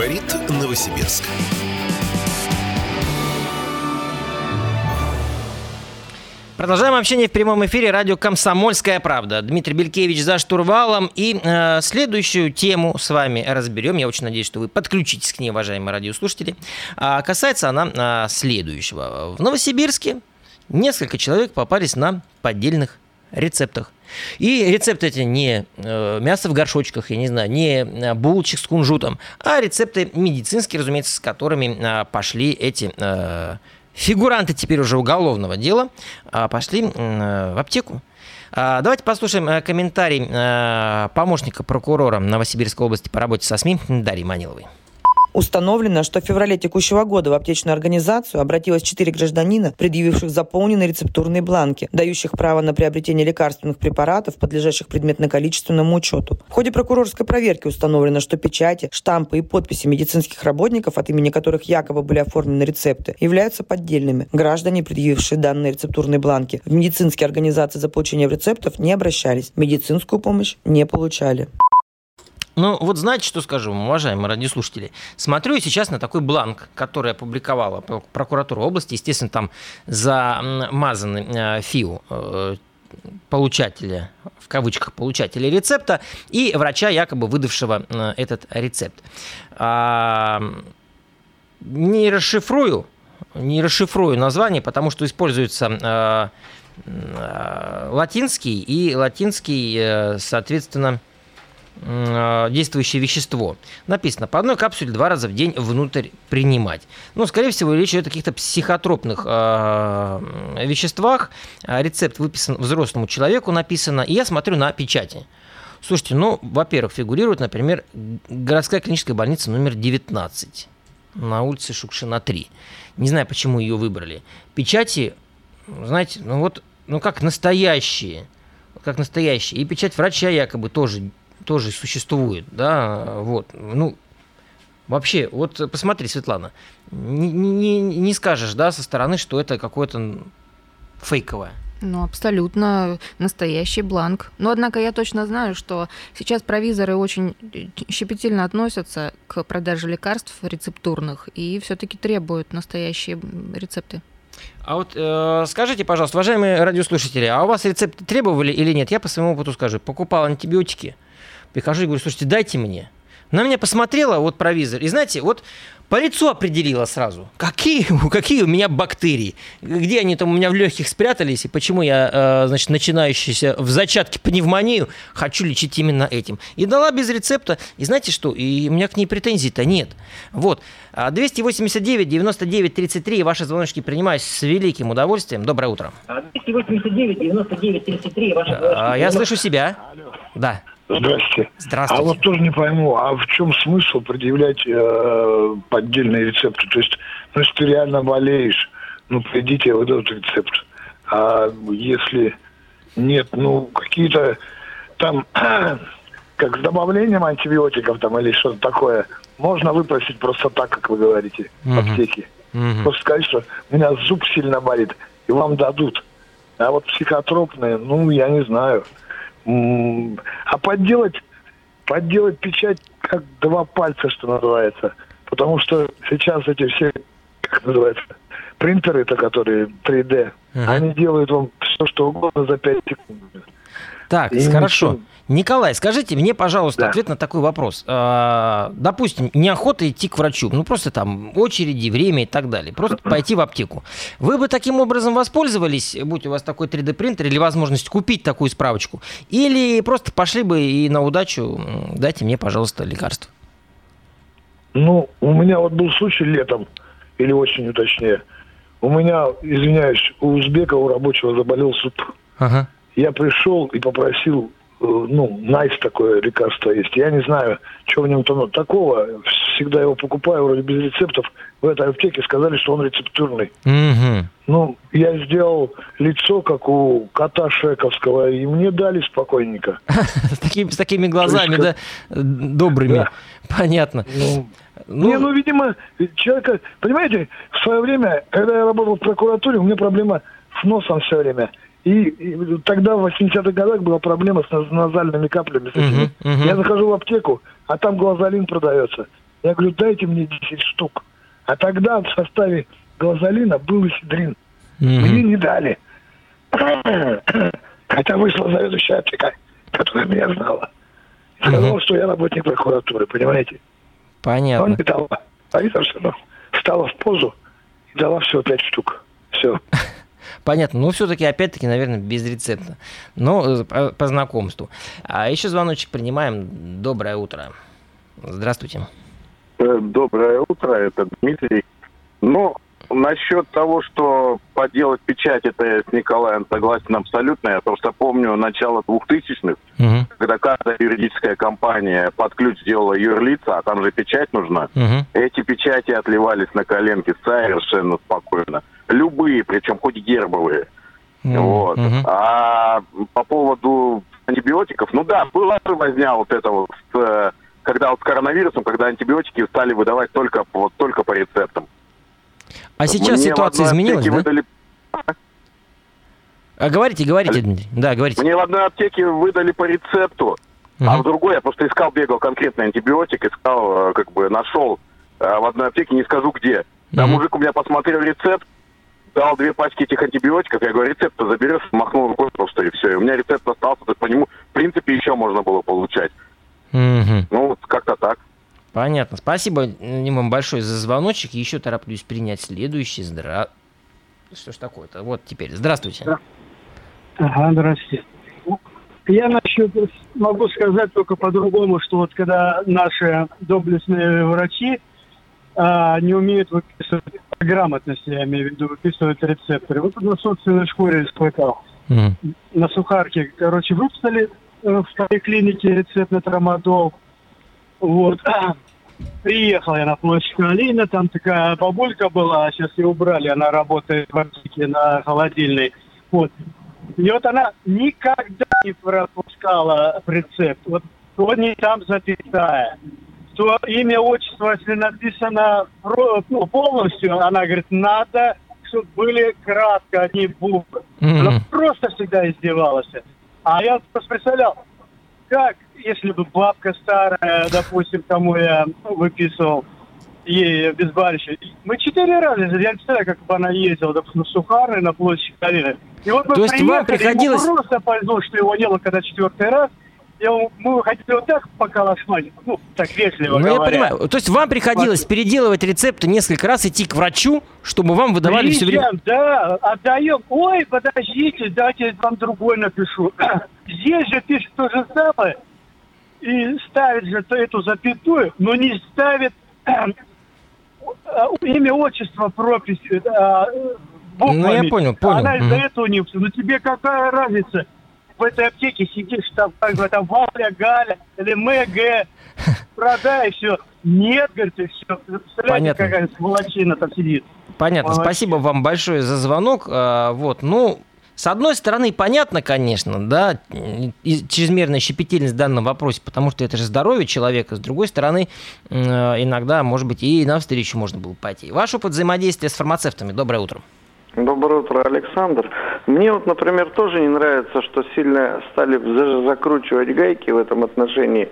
Говорит Новосибирск. Продолжаем общение в прямом эфире радио «Комсомольская правда». Дмитрий Белькевич за штурвалом. И э, следующую тему с вами разберем. Я очень надеюсь, что вы подключитесь к ней, уважаемые радиослушатели. А касается она а, следующего. В Новосибирске несколько человек попались на поддельных рецептах. И рецепты эти не э, мясо в горшочках, я не знаю, не э, булочек с кунжутом, а рецепты медицинские, разумеется, с которыми э, пошли эти фигуранты теперь уже уголовного дела а, пошли в аптеку. А, давайте послушаем комментарий помощника прокурора Новосибирской области по работе со СМИ Дарьи Маниловой. Установлено, что в феврале текущего года в аптечную организацию обратилось четыре гражданина, предъявивших заполненные рецептурные бланки, дающих право на приобретение лекарственных препаратов, подлежащих предметно-количественному учету. В ходе прокурорской проверки установлено, что печати, штампы и подписи медицинских работников, от имени которых якобы были оформлены рецепты, являются поддельными. Граждане, предъявившие данные рецептурные бланки, в медицинские организации за получением рецептов не обращались, медицинскую помощь не получали. Ну, вот знаете, что скажу, уважаемые радиослушатели? Смотрю я сейчас на такой бланк, который опубликовала прокуратура области, естественно, там замазаны э, ФИУ э, получателя, в кавычках, получателя рецепта и врача, якобы выдавшего э, этот рецепт. А, не расшифрую, не расшифрую название, потому что используется латинский, и латинский, соответственно, действующее вещество. Написано, по одной капсуле два раза в день внутрь принимать. Ну, скорее всего, речь идет о каких-то психотропных э, веществах. А рецепт выписан взрослому человеку, написано, и я смотрю на печати. Слушайте, ну, во-первых, фигурирует, например, городская клиническая больница номер 19 на улице Шукшина 3. Не знаю, почему ее выбрали. Печати, знаете, ну вот, ну как настоящие, как настоящие. И печать врача якобы тоже тоже существует, да, вот, ну, вообще, вот посмотри, Светлана, не, не, не скажешь, да, со стороны, что это какое-то фейковое. Ну, абсолютно настоящий бланк. Но, однако, я точно знаю, что сейчас провизоры очень щепетильно относятся к продаже лекарств рецептурных и все-таки требуют настоящие рецепты. А вот э, скажите, пожалуйста, уважаемые радиослушатели, а у вас рецепт требовали или нет? Я по своему опыту скажу. Покупал антибиотики, Прихожу и говорю, слушайте, дайте мне. На меня посмотрела вот провизор, и знаете, вот по лицу определила сразу, какие, какие у меня бактерии, где они там у меня в легких спрятались, и почему я, э, значит, начинающийся в зачатке пневмонию хочу лечить именно этим. И дала без рецепта, и знаете что, и у меня к ней претензий-то нет. Вот, 289 99 33, ваши звоночки принимаю с великим удовольствием. Доброе утро. 289 99 33, ваши звоночки. Я слышу себя. Алло. Да. Здравствуйте. Здравствуйте. А вот тоже не пойму, а в чем смысл предъявлять э, поддельные рецепты? То есть, ну, если ты реально болеешь, ну, придите, выдадут рецепт. А если нет, ну, какие-то там, как с добавлением антибиотиков там или что-то такое, можно выпросить просто так, как вы говорите, в аптеке. Угу. Просто сказать, что у меня зуб сильно болит, и вам дадут. А вот психотропные, ну, я не знаю. А подделать, подделать печать как два пальца, что называется. Потому что сейчас эти все, как называется, принтеры-то, которые 3D, uh-huh. они делают вам все, что угодно за 5 секунд. Так, и хорошо. Ничего... Николай, скажите мне, пожалуйста, да. ответ на такой вопрос. А, допустим, неохота идти к врачу, ну просто там очереди, время и так далее. Просто пойти в аптеку. Вы бы таким образом воспользовались, будь у вас такой 3D-принтер или возможность купить такую справочку? Или просто пошли бы и на удачу дайте мне, пожалуйста, лекарство? Ну, у меня вот был случай летом, или осенью точнее. У меня, извиняюсь, у узбека, у рабочего заболел суп. Ага. Я пришел и попросил Э, ну, найс такое лекарство есть. Я не знаю, что в нем там такого. Всегда его покупаю вроде без рецептов. В этой аптеке сказали, что он рецептурный. Mm-hmm. Ну, я сделал лицо, как у кота Шековского, и мне дали спокойненько. С такими, с такими глазами, да? Добрыми. Понятно. Ну, ну, не, ну, видимо, человека... Понимаете, в свое время, когда я работал в прокуратуре, у меня проблема с носом все время. И, и тогда в 80-х годах была проблема с назальными каплями. С этими. Uh-huh, uh-huh. Я захожу в аптеку, а там глазолин продается. Я говорю, дайте мне 10 штук. А тогда в составе глазолина был эфедрин. Мне не дали. Хотя вышла заведующая аптека, которая меня знала. Сказала, что я работник прокуратуры, понимаете? Понятно. Он не дала. А я все равно встала в позу и дала всего пять штук. Все. Понятно. Ну, все-таки, опять-таки, наверное, без рецепта. Но э, по, по знакомству. А еще звоночек принимаем. Доброе утро. Здравствуйте. Э, доброе утро, это Дмитрий. Ну, насчет того, что поделать печать, это я с Николаем согласен абсолютно. Я просто помню начало 2000-х, угу. когда каждая юридическая компания под ключ сделала юрлица, а там же печать нужна. Угу. Эти печати отливались на коленке совершенно спокойно. Любые, причем хоть гербовые. Угу. Вот. Угу. А по поводу антибиотиков, ну да, была возня вот это вот, когда вот с коронавирусом, когда антибиотики стали выдавать только, вот, только по рецептам. А сейчас Мне ситуация изменилась, да? Выдали... А говорите, говорите, Дмитрий. Да, говорите. Мне в одной аптеке выдали по рецепту, uh а в другой я просто искал, бегал конкретный антибиотик, искал, э, как бы нашел э, в одной аптеке, не скажу где. Там uh мужик у меня посмотрел рецепт, дал две пачки этих антибиотиков, я говорю, рецепт заберешь, махнул рукой просто и все. И у меня рецепт остался, то есть по нему, в принципе, еще можно было получать. uh Ну, вот как-то так. Понятно. Спасибо вам большое за звоночек. Еще тороплюсь принять следующий. Здра... Что ж такое-то? Вот теперь. Здравствуйте. Да. Ага, здравствуйте. Я насчет могу сказать только по-другому, что вот когда наши доблестные врачи а, не умеют выписывать грамотности, я имею в виду, выписывать рецепторы. Вот на собственной шкуре испытал. Mm. На сухарке, короче, выписали э, в поликлинике рецепт на трамадол – вот. Приехал я на площадь Калина, там такая бабулька была, а сейчас ее убрали, она работает в аптеке на холодильной. Вот. И вот она никогда не пропускала рецепт. Вот то не там запятая, то имя, отчество, если написано ну, полностью, она говорит, надо, чтобы были кратко одни буквы. Mm-hmm. Она просто всегда издевалась. А я просто представлял, как если бы бабка старая, допустим, кому я выписывал ей обезболивающее. Мы четыре раза, я представляю, как бы она ездила, допустим, в Сухары на площади Калины. И вот мы То есть вам приходилось... просто повезло, что его не было когда четвертый раз, мы хотели вот так поколошмать, ну, так вежливо Ну, говоря. я понимаю. То есть вам приходилось переделывать рецепты несколько раз, идти к врачу, чтобы вам выдавали Приезжаем, все время... да, отдаем. Ой, подождите, дайте я вам другой напишу. Здесь же пишет то же самое, и ставит же эту запятую, но не ставит э, имя, отчество, пропись э, буквами. Ну, я понял, понял. Она из-за mm-hmm. этого не... Ну, тебе какая разница? В этой аптеке сидишь, там, как бы, там, Валя, Галя или МГ, продай, все. Нет, говорит, и все. Понятно. какая сволочина там сидит. Понятно. Молодец. Спасибо вам большое за звонок. А, вот, ну, с одной стороны, понятно, конечно, да, чрезмерная щепетильность в данном вопросе, потому что это же здоровье человека. С другой стороны, э, иногда, может быть, и навстречу можно было пойти. Ваш опыт взаимодействия с фармацевтами. Доброе утро. Доброе утро, Александр. Мне вот, например, тоже не нравится, что сильно стали закручивать гайки в этом отношении.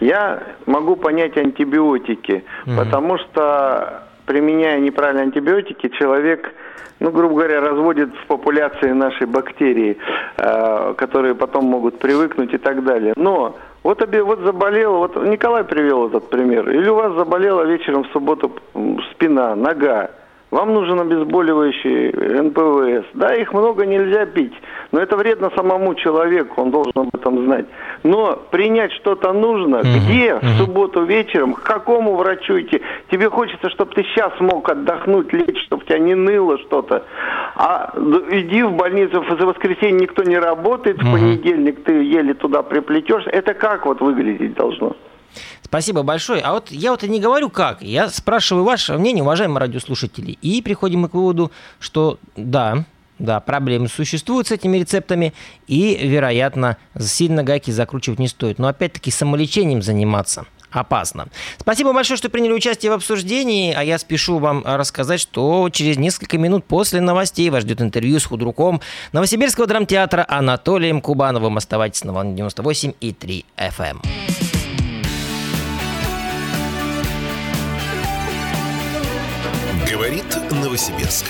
Я могу понять антибиотики, угу. потому что применяя неправильные антибиотики, человек ну, грубо говоря, разводит в популяции нашей бактерии, э, которые потом могут привыкнуть и так далее. Но вот, обе, вот заболела, вот Николай привел этот пример, или у вас заболела вечером в субботу спина, нога, вам нужен обезболивающий НПВС. Да, их много нельзя пить, но это вредно самому человеку, он должен об этом знать. Но принять что-то нужно, угу, где угу. в субботу вечером, к какому врачу идти? Тебе хочется, чтобы ты сейчас мог отдохнуть, лечь, чтобы тебя не ныло что-то. А иди в больницу, в воскресенье никто не работает, угу. в понедельник ты еле туда приплетешь. Это как вот выглядеть должно? Спасибо большое. А вот я вот и не говорю как. Я спрашиваю ваше мнение, уважаемые радиослушатели. И приходим мы к выводу, что да, да, проблемы существуют с этими рецептами, и, вероятно, сильно гайки закручивать не стоит. Но опять-таки самолечением заниматься опасно. Спасибо большое, что приняли участие в обсуждении, а я спешу вам рассказать, что через несколько минут после новостей вас ждет интервью с худруком Новосибирского драмтеатра Анатолием Кубановым. Оставайтесь на волне 98 и 3 FM. Говорит Новосибирск.